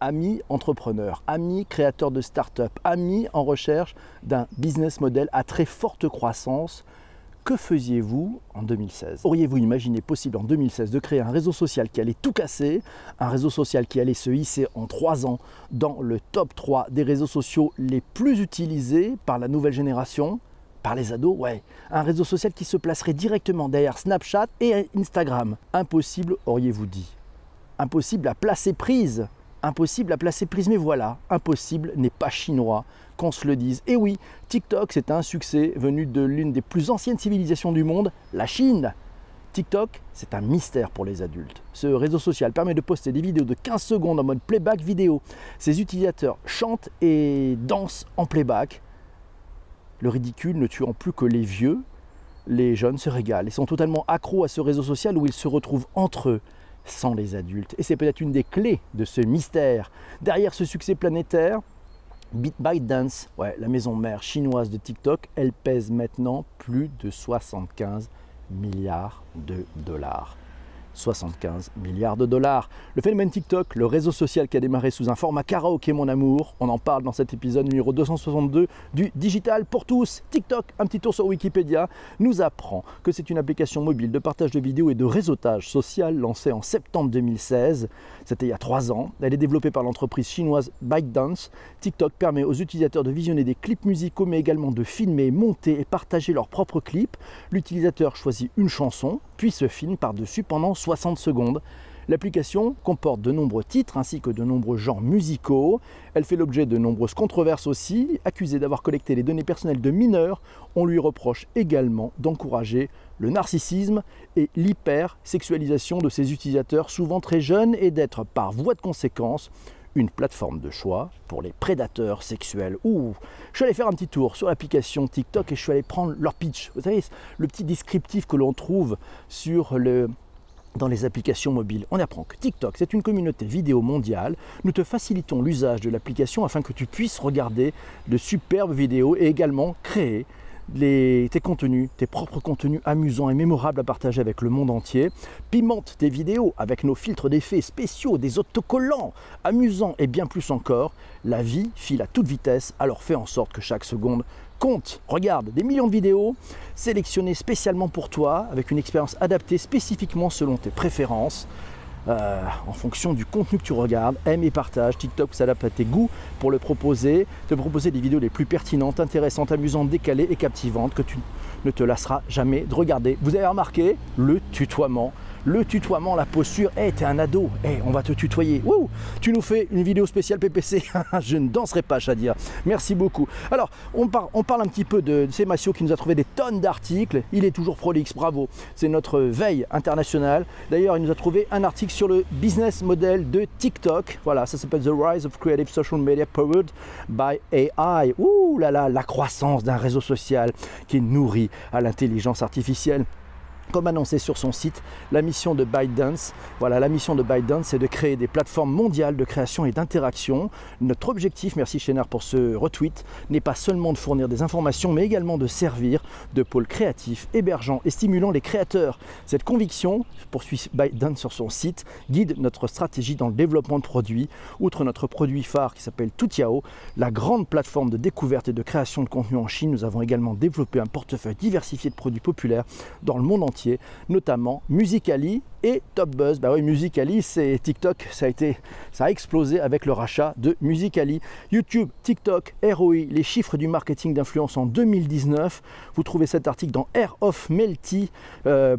amis entrepreneurs, amis créateurs de start-up, amis en recherche d'un business model à très forte croissance, que faisiez-vous en 2016 Auriez-vous imaginé possible en 2016 de créer un réseau social qui allait tout casser, un réseau social qui allait se hisser en trois ans dans le top 3 des réseaux sociaux les plus utilisés par la nouvelle génération? Par les ados, ouais. Un réseau social qui se placerait directement derrière Snapchat et Instagram. Impossible, auriez-vous dit? Impossible à placer prise impossible à placer prise, mais voilà, impossible n'est pas chinois, qu'on se le dise. Et oui, TikTok, c'est un succès venu de l'une des plus anciennes civilisations du monde, la Chine. TikTok, c'est un mystère pour les adultes. Ce réseau social permet de poster des vidéos de 15 secondes en mode playback vidéo. Ses utilisateurs chantent et dansent en playback. Le ridicule ne tuant plus que les vieux, les jeunes se régalent et sont totalement accros à ce réseau social où ils se retrouvent entre eux sans les adultes. Et c'est peut-être une des clés de ce mystère. Derrière ce succès planétaire, ByteDance, ouais, la maison mère chinoise de TikTok, elle pèse maintenant plus de 75 milliards de dollars. 75 milliards de dollars. Le phénomène TikTok, le réseau social qui a démarré sous un format karaoké mon amour, on en parle dans cet épisode numéro 262 du Digital pour tous. TikTok, un petit tour sur Wikipédia, nous apprend que c'est une application mobile de partage de vidéos et de réseautage social lancée en septembre 2016. C'était il y a trois ans. Elle est développée par l'entreprise chinoise ByteDance. TikTok permet aux utilisateurs de visionner des clips musicaux mais également de filmer, monter et partager leurs propres clips. L'utilisateur choisit une chanson, puis se filme par-dessus pendant 60 secondes. L'application comporte de nombreux titres ainsi que de nombreux genres musicaux. Elle fait l'objet de nombreuses controverses aussi. Accusée d'avoir collecté les données personnelles de mineurs, on lui reproche également d'encourager le narcissisme et l'hypersexualisation de ses utilisateurs, souvent très jeunes, et d'être par voie de conséquence une plateforme de choix pour les prédateurs sexuels. Ouh, je suis allé faire un petit tour sur l'application TikTok et je suis allé prendre leur pitch. Vous savez, le petit descriptif que l'on trouve sur le, dans les applications mobiles. On apprend que TikTok, c'est une communauté vidéo mondiale. Nous te facilitons l'usage de l'application afin que tu puisses regarder de superbes vidéos et également créer tes contenus, tes propres contenus amusants et mémorables à partager avec le monde entier. Pimente tes vidéos avec nos filtres d'effets spéciaux, des autocollants amusants et bien plus encore. La vie file à toute vitesse, alors fais en sorte que chaque seconde compte. Regarde, des millions de vidéos sélectionnées spécialement pour toi, avec une expérience adaptée spécifiquement selon tes préférences. Euh, en fonction du contenu que tu regardes. Aime et partage. TikTok s'adapte à tes goûts pour le proposer, te proposer des vidéos les plus pertinentes, intéressantes, amusantes, décalées et captivantes que tu ne te lasseras jamais de regarder. Vous avez remarqué le tutoiement le tutoiement, la posture. Hé, t'es un ado, hé, on va te tutoyer. tu nous fais une vidéo spéciale PPC. Je ne danserai pas, Shadia. Merci beaucoup. Alors, on, on parle un petit peu de, de Massio qui nous a trouvé des tonnes d'articles. Il est toujours prolixe, bravo. C'est notre veille internationale. D'ailleurs, il nous a trouvé un article sur le business model de TikTok. Voilà, ça s'appelle The Rise of Creative Social Media Powered by AI. Ouh là là, la croissance d'un réseau social qui est nourri à l'intelligence artificielle. Comme annoncé sur son site, la mission de ByteDance, voilà, la mission de ByteDance, c'est de créer des plateformes mondiales de création et d'interaction. Notre objectif, merci Chénard pour ce retweet, n'est pas seulement de fournir des informations, mais également de servir de pôle créatif, hébergeant et stimulant les créateurs. Cette conviction, poursuit ByteDance sur son site, guide notre stratégie dans le développement de produits. Outre notre produit phare qui s'appelle Toutiao, la grande plateforme de découverte et de création de contenu en Chine, nous avons également développé un portefeuille diversifié de produits populaires dans le monde entier notamment Musicali et Top Buzz. Bah oui, Musicali, c'est TikTok, ça a explosé avec le rachat de Musicali. YouTube, TikTok, ROI, les chiffres du marketing d'influence en 2019. Vous trouvez cet article dans airofmelty.fr. Euh,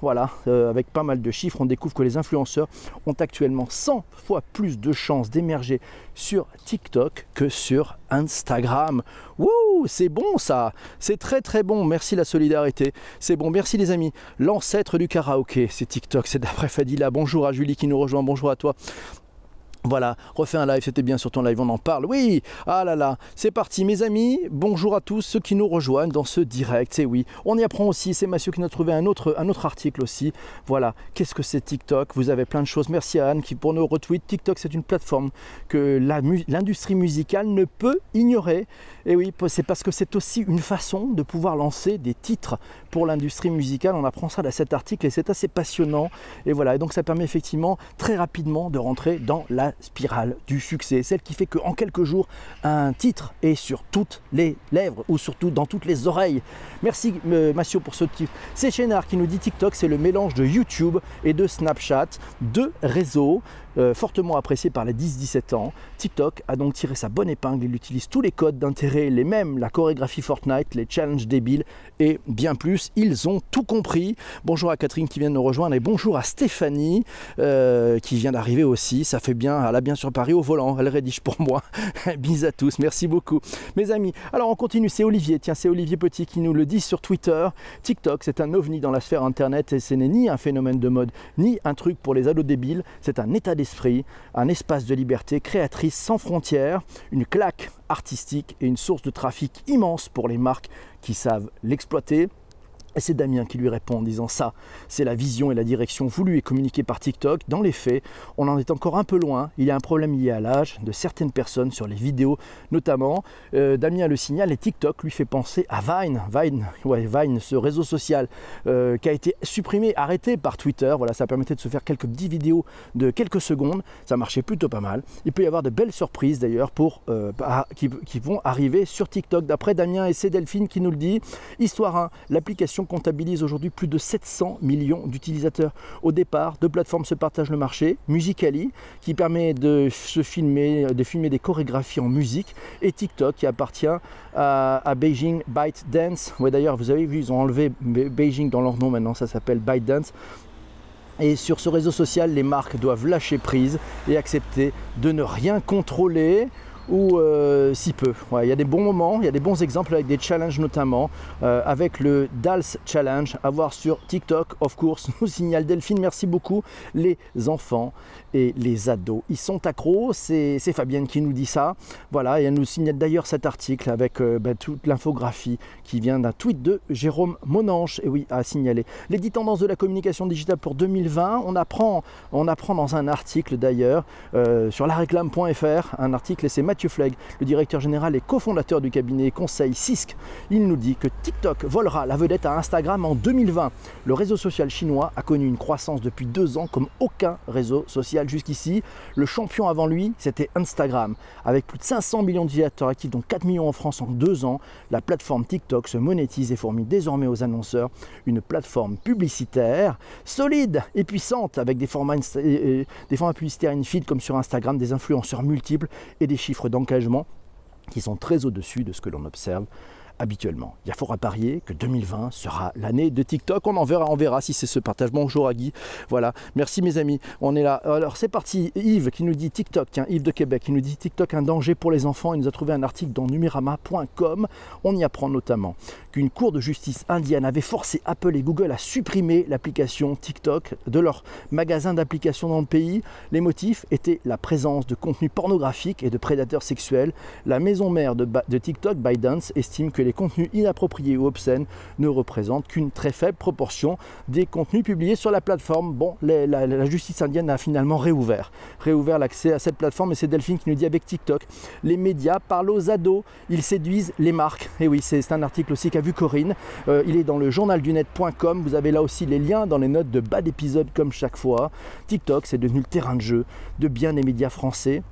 voilà, euh, avec pas mal de chiffres, on découvre que les influenceurs ont actuellement 100 fois plus de chances d'émerger sur TikTok que sur Instagram. Wouh, c'est bon ça, c'est très très bon. Merci la solidarité, c'est bon. Merci les amis. L'ancêtre du karaoké, c'est TikTok, c'est d'après Fadila. Bonjour à Julie qui nous rejoint, bonjour à toi. Voilà, refais un live, c'était bien sur ton live, on en parle. Oui, ah là là, c'est parti mes amis, bonjour à tous ceux qui nous rejoignent dans ce direct, c'est oui. On y apprend aussi, c'est Mathieu qui nous a trouvé un autre, article aussi. Voilà, qu'est-ce que c'est TikTok? Vous avez plein de choses. Merci à Anne qui pour nos retweets. TikTok c'est une plateforme que l'industrie musicale ne peut ignorer. Et oui, c'est parce que c'est aussi une façon de pouvoir lancer des titres pour l'industrie musicale. On apprend ça dans cet article et c'est assez passionnant. Et voilà, et donc ça permet effectivement très rapidement de rentrer dans la spirale du succès, celle qui fait qu'en quelques jours, un titre est sur toutes les lèvres ou surtout dans toutes les oreilles. Merci euh, Massio pour ce titre. C'est Chénard qui nous dit TikTok, c'est le mélange de YouTube et de Snapchat, deux réseaux euh, fortement apprécié par les 10-17 ans. TikTok a donc tiré sa bonne épingle, il utilise tous les codes d'intérêt, les mêmes, la chorégraphie Fortnite, les challenges débiles et bien plus. Ils ont tout compris. Bonjour à Catherine qui vient de nous rejoindre et bonjour à Stéphanie euh, qui vient d'arriver aussi. Ça fait bien, elle a bien sur Paris au volant, elle rédige pour moi. Bis à tous, merci beaucoup. Mes amis, alors on continue, c'est Olivier, tiens c'est Olivier Petit qui nous le dit sur Twitter. TikTok c'est un ovni dans la sphère internet et ce n'est ni un phénomène de mode, ni un truc pour les ados débiles, c'est un état d'esprit, un espace de liberté créatrice sans frontières, une claque artistique et une source de trafic immense pour les marques qui savent l'exploiter. Et c'est Damien qui lui répond en disant ça, c'est la vision et la direction voulue et communiquée par TikTok. Dans les faits, on en est encore un peu loin. Il y a un problème lié à l'âge de certaines personnes sur les vidéos, notamment. Euh, Damien le signale et TikTok lui fait penser à Vine. Vine, ouais, Vine ce réseau social euh, qui a été supprimé, arrêté par Twitter. Voilà, ça permettait de se faire quelques petites vidéos de quelques secondes. Ça marchait plutôt pas mal. Il peut y avoir de belles surprises d'ailleurs pour euh, qui, qui, vont arriver sur TikTok. D'après Damien et c'est Delphine qui nous le dit. Histoire 1, l'application comptabilise aujourd'hui plus de 700 millions d'utilisateurs. Au départ, deux plateformes se partagent le marché. Musicali, qui permet de se filmer, de filmer des chorégraphies en musique, et TikTok, qui appartient à, Beijing Byte Dance. Ouais, d'ailleurs, vous avez vu, ils ont enlevé Beijing dans leur nom maintenant, ça s'appelle Byte Dance. Et sur ce réseau social, les marques doivent lâcher prise et accepter de ne rien contrôler ou euh, si peu. il y a des bons moments, il y a des bons exemples avec des challenges notamment, euh, avec le DALS Challenge à voir sur TikTok, of course, nous signale Delphine, merci beaucoup. Les enfants et les ados, ils sont accros, c'est Fabienne qui nous dit ça. Voilà, et elle nous signale d'ailleurs cet article avec euh, ben, toute l'infographie qui vient d'un tweet de Jérôme Monange, et oui, à signaler. Les 10 tendances de la communication digitale pour 2020, on apprend, dans un article d'ailleurs sur laréclame.fr, un article et c'est Mathieu Flegg, le directeur général et cofondateur du cabinet conseil CISC. Il nous dit que TikTok volera la vedette à Instagram en 2020. Le réseau social chinois a connu une croissance depuis deux ans comme aucun réseau social jusqu'ici. Le champion avant lui, c'était Instagram. Avec plus de 500 millions d'utilisateurs actifs, dont 4 millions en France en deux ans, la plateforme TikTok se monétise et fournit désormais aux annonceurs une plateforme publicitaire solide et puissante avec des formats, des formats publicitaires in feed comme sur Instagram, des influenceurs multiples et des chiffres d'engagement qui sont très au-dessus de ce que l'on observe habituellement. Il y a fort à parier que 2020 sera l'année de TikTok. On en verra, on verra si c'est ce partage. Bonjour à Guy. Voilà. Merci mes amis. On est là. Alors c'est parti. Yves qui nous dit TikTok. Tiens, Yves de Québec qui nous dit TikTok un danger pour les enfants. Il nous a trouvé un article dans numerama.com. On y apprend notamment qu'une cour de justice indienne avait forcé Apple et Google à supprimer l'application TikTok de leur magasin d'applications dans le pays. Les motifs étaient la présence de contenu pornographique et de prédateurs sexuels. La maison mère de, de TikTok, ByteDance, estime que les contenus inappropriés ou obscènes ne représentent qu'une très faible proportion des contenus publiés sur la plateforme. Bon, la, justice indienne a finalement réouvert, réouvert l'accès à cette plateforme et c'est Delphine qui nous dit avec TikTok, les médias parlent aux ados, ils séduisent les marques. Et oui, c'est un article aussi qu'a vu Corinne. Euh, il est dans le journaldunet.com. Vous avez là aussi les liens dans les notes de bas d'épisode comme chaque fois. TikTok, c'est devenu le terrain de jeu de bien des médias français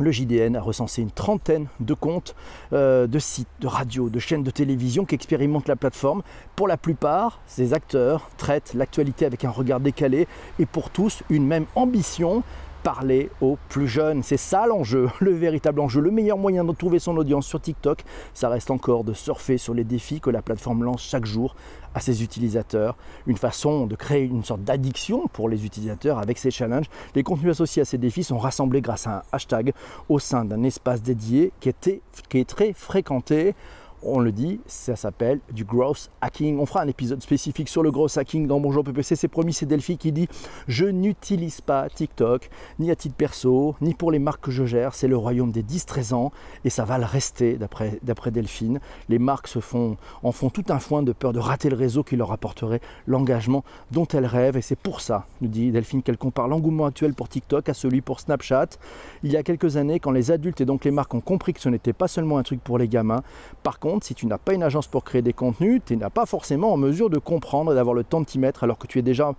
le JDN a recensé une trentaine de comptes, euh, de sites, de radios, de chaînes de télévision qui expérimentent la plateforme. Pour la plupart, ces acteurs traitent l'actualité avec un regard décalé et pour tous une même ambition, parler aux plus jeunes. C'est ça l'enjeu, le véritable enjeu. Le meilleur moyen de trouver son audience sur TikTok, ça reste encore de surfer sur les défis que la plateforme lance chaque jour à ses utilisateurs. Une façon de créer une sorte d'addiction pour les utilisateurs avec ces challenges. Les contenus associés à ces défis sont rassemblés grâce à un hashtag au sein d'un espace dédié qui, était, qui est très fréquenté on le dit, ça s'appelle du growth hacking. On fera un épisode spécifique sur le growth hacking dans Bonjour PPC. C'est promis, c'est Delphi qui dit Je n'utilise pas TikTok, ni à titre perso, ni pour les marques que je gère. C'est le royaume des 10-13 ans et ça va le rester, d'après Delphine. Les marques se font, en font tout un foin de peur de rater le réseau qui leur apporterait l'engagement dont elles rêvent. Et c'est pour ça, nous dit Delphine, qu'elle compare l'engouement actuel pour TikTok à celui pour Snapchat. Il y a quelques années, quand les adultes et donc les marques ont compris que ce n'était pas seulement un truc pour les gamins, par contre, si tu n'as pas une agence pour créer des contenus, tu n'as pas forcément en mesure de comprendre et d'avoir le temps de t'y mettre alors que tu es déjà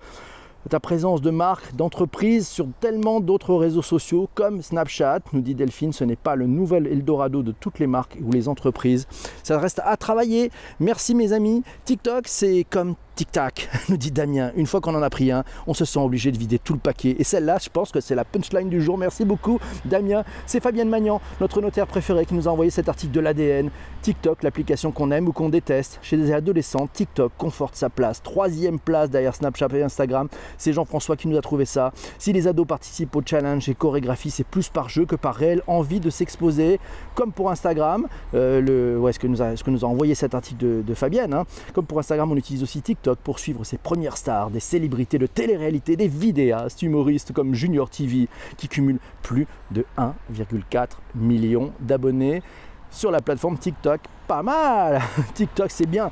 ta présence de marque, d'entreprise sur tellement d'autres réseaux sociaux comme Snapchat, nous dit Delphine, ce n'est pas le nouvel Eldorado de toutes les marques ou les entreprises. Ça reste à travailler. Merci mes amis. TikTok, c'est comme tic-tac, nous dit Damien. Une fois qu'on en a pris un, on se sent obligé de vider tout le paquet. Et celle-là, je pense que c'est la punchline du jour. Merci beaucoup, Damien. C'est Fabienne Magnan, notre notaire préféré, qui nous a envoyé cet article de l'ADN. TikTok, l'application qu'on aime ou qu'on déteste. Chez les adolescents, TikTok conforte sa place. Troisième place derrière Snapchat et Instagram. C'est Jean-François qui nous a trouvé ça. Si les ados participent au challenge et chorégraphie, c'est plus par jeu que par réelle envie de s'exposer. Comme pour Instagram, euh, le, ce, que nous a, ce que nous a envoyé cet article de, Fabienne. Hein. Comme pour Instagram, on utilise aussi TikTok pour suivre ses premières stars, des célébrités de télé-réalité, des vidéastes, humoristes comme Junior TV qui cumulent plus de 1,4 million d'abonnés sur la plateforme TikTok. Pas mal TikTok c'est bien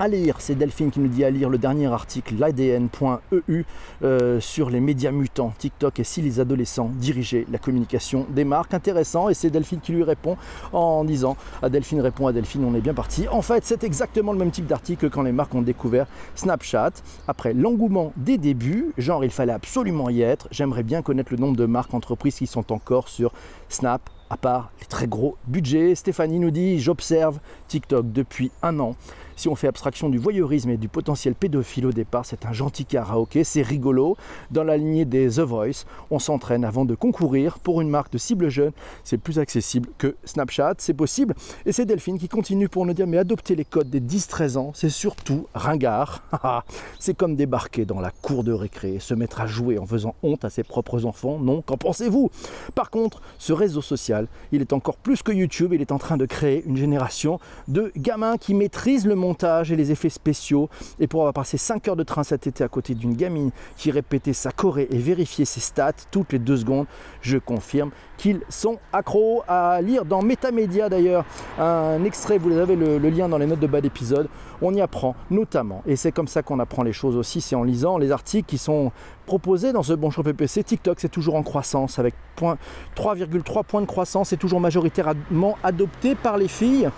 à lire, c'est Delphine qui nous dit à lire le dernier article, l'ADN.eu, euh, sur les médias mutants, TikTok et si les adolescents dirigeaient la communication des marques. Intéressant, et c'est Delphine qui lui répond en disant à Delphine répond à Delphine, on est bien parti. En fait, c'est exactement le même type d'article que quand les marques ont découvert Snapchat. Après l'engouement des débuts, genre il fallait absolument y être, j'aimerais bien connaître le nombre de marques, entreprises qui sont encore sur Snap, à part les très gros budgets. Stéphanie nous dit J'observe TikTok depuis un an. Si on fait abstraction du voyeurisme et du potentiel pédophile au départ, c'est un gentil karaoké, c'est rigolo. Dans la lignée des The Voice, on s'entraîne avant de concourir pour une marque de cible jeune. C'est plus accessible que Snapchat, c'est possible. Et c'est Delphine qui continue pour nous dire Mais adopter les codes des 10-13 ans, c'est surtout ringard. c'est comme débarquer dans la cour de récré, se mettre à jouer en faisant honte à ses propres enfants. Non, qu'en pensez-vous? Par contre, ce réseau social, il est encore plus que YouTube, il est en train de créer une génération de gamins qui maîtrisent le monde et les effets spéciaux. Et pour avoir passé 5 heures de train cet été à côté d'une gamine qui répétait sa choré et vérifiait ses stats toutes les deux secondes, je confirme qu'ils sont accros à lire dans Métamédia d'ailleurs un extrait, vous avez le lien dans les notes de bas d'épisode. On y apprend notamment, et c'est comme ça qu'on apprend les choses aussi, c'est en lisant les articles qui sont proposés dans ce Bonjour PPC. TikTok, c'est toujours en croissance avec 3,3 points de croissance, c'est toujours majoritairement adopté par les filles.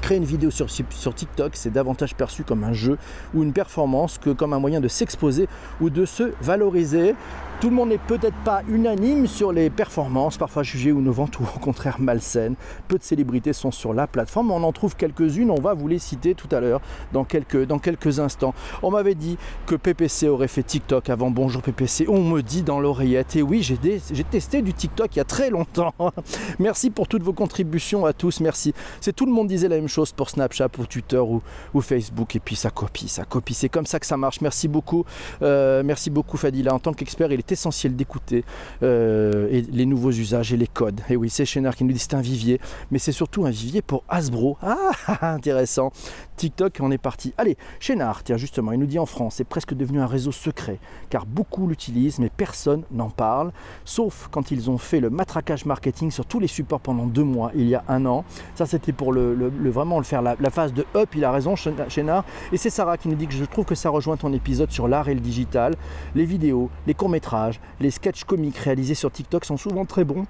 Créer une vidéo sur, TikTok, c'est davantage perçu comme un jeu ou une performance que comme un moyen de s'exposer ou de se valoriser. Tout le monde n'est peut-être pas unanime sur les performances, parfois jugées ou innovantes ou au contraire malsaines. Peu de célébrités sont sur la plateforme, on en trouve quelques-unes, on va vous les citer tout à l'heure dans quelques, dans quelques instants. On m'avait dit que PPC aurait fait TikTok avant Bonjour PPC, on me dit dans l'oreillette, et oui j'ai testé du TikTok il y a très longtemps. merci pour toutes vos contributions à tous, merci. C'est tout le monde disait la même chose pour Snapchat, pour Twitter ou, ou Facebook, et puis ça copie, ça copie, c'est comme ça que ça marche. Merci beaucoup, euh, merci beaucoup Fadila, en tant qu'expert il est essentiel d'écouter euh, les nouveaux usages et les codes. Et oui, c'est Chénard qui nous dit c'est un vivier, mais c'est surtout un vivier pour Hasbro. Ah, intéressant. TikTok, on est parti. Allez, Chénard, tiens, justement, il nous dit en France, c'est presque devenu un réseau secret, car beaucoup l'utilisent, mais personne n'en parle, sauf quand ils ont fait le matraquage marketing sur tous les supports pendant deux mois, il y a un an. Ça, c'était pour le, vraiment le faire la, la, phase de up, il a raison, Chénard. Et c'est Sarah qui nous dit que je trouve que ça rejoint ton épisode sur l'art et le digital. Les vidéos, les courts-métrages, les sketchs comiques réalisés sur TikTok sont souvent très bons.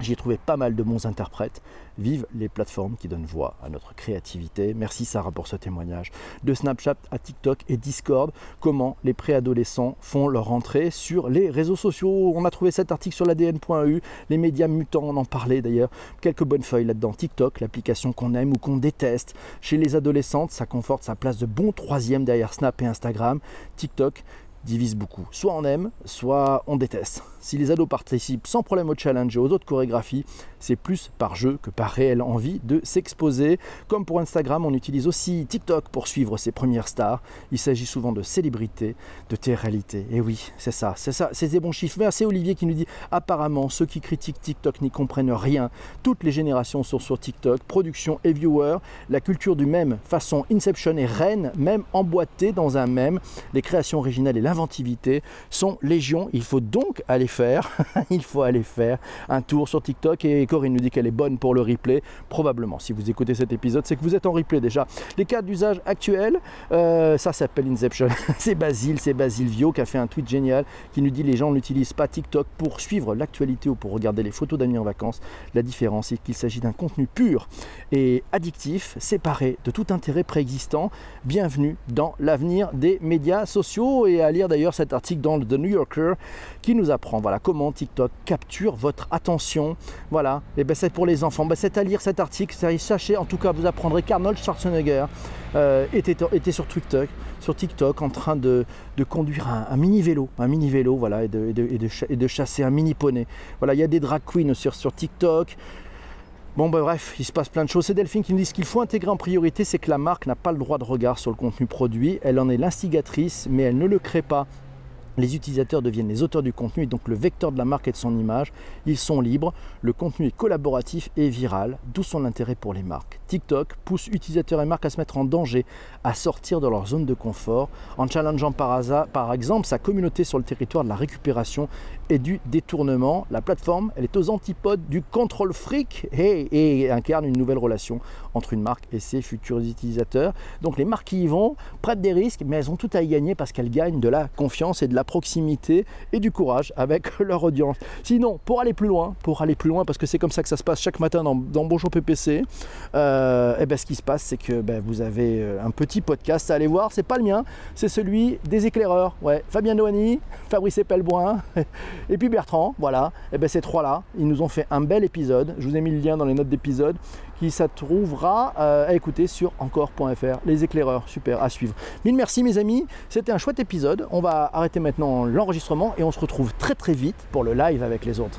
J'y ai trouvé pas mal de bons interprètes. Vive les plateformes qui donnent voix à notre créativité. Merci Sarah pour ce témoignage. De Snapchat à TikTok et Discord, comment les préadolescents font leur entrée sur les réseaux sociaux. On a trouvé cet article sur l'ADN.eu. Les médias mutants, on en parlait d'ailleurs. Quelques bonnes feuilles là-dedans. TikTok, l'application qu'on aime ou qu'on déteste. Chez les adolescentes, ça conforte sa place de bon troisième derrière Snap et Instagram. TikTok, divise beaucoup. Soit on aime, soit on déteste. Si les ados participent sans problème au challenge et aux autres chorégraphies, c'est plus par jeu que par réelle envie de s'exposer. Comme pour Instagram, on utilise aussi TikTok pour suivre ses premières stars. Il s'agit souvent de célébrités, de télé-réalité. Et oui, c'est ça, c'est ça, c'est des bons chiffres. Merci Olivier qui nous dit apparemment ceux qui critiquent TikTok n'y comprennent rien. Toutes les générations sont sur TikTok, production et viewer. La culture du même façon Inception et reine, même emboîtée dans un même. Les créations originales et l'inventivité sont légion. Il faut donc aller faire, il faut aller faire un tour sur TikTok et Corinne nous dit qu'elle est bonne pour le replay. Probablement, si vous écoutez cet épisode, c'est que vous êtes en replay déjà. Les cas d'usage actuels, euh, ça s'appelle Inception. c'est Basile, c'est Basile Vio qui a fait un tweet génial qui nous dit les gens n'utilisent pas TikTok pour suivre l'actualité ou pour regarder les photos d'amis en vacances. La différence, c'est qu'il s'agit d'un contenu pur et addictif, séparé de tout intérêt préexistant. Bienvenue dans l'avenir des médias sociaux et à d'ailleurs cet article dans The New Yorker qui nous apprend voilà, comment TikTok capture votre attention. Voilà, et ben c'est pour les enfants. Ben c'est à lire cet article. Sachez, en tout cas, vous apprendrez qu'Arnold Schwarzenegger euh, était, était sur TikTok, sur TikTok en train de, conduire un, mini vélo, un mini vélo, voilà, et de, et de, et de, chasser un mini poney. Voilà, il y a des drag queens sur, sur TikTok. Bon, ben bref, il se passe plein de choses. C'est Delphine qui nous dit ce qu'il faut intégrer en priorité, c'est que la marque n'a pas le droit de regard sur le contenu produit. Elle en est l'instigatrice, mais elle ne le crée pas les utilisateurs deviennent les auteurs du contenu et donc le vecteur de la marque et de son image. Ils sont libres, le contenu est collaboratif et viral, d'où son intérêt pour les marques. TikTok pousse utilisateurs et marques à se mettre en danger, à sortir de leur zone de confort, en challengeant par, hasard, par exemple sa communauté sur le territoire de la récupération et du détournement. La plateforme, elle est aux antipodes du contrôle fric et, et incarne une nouvelle relation entre une marque et ses futurs utilisateurs. Donc les marques qui y vont prennent des risques, mais elles ont tout à y gagner parce qu'elles gagnent de la confiance et de la proximité et du courage avec leur audience. Sinon, pour aller plus loin, pour aller plus loin, parce que c'est comme ça que ça se passe chaque matin dans, Bonjour PPC, euh, et ben ce qui se passe, c'est que ben, vous avez euh, un petit podcast à aller voir. C'est pas le mien, c'est celui des éclaireurs. Ouais, Fabien Noani, Fabrice Epelboin et puis Bertrand. Voilà, et ben ces trois-là, ils nous ont fait un bel épisode. Je vous ai mis le lien dans les notes d'épisode qui ça trouvera euh, à écouter sur encore.fr. Les éclaireurs, super, à suivre. Mille merci mes amis, c'était un chouette épisode. On va arrêter maintenant l'enregistrement et on se retrouve très très vite pour le live avec les autres.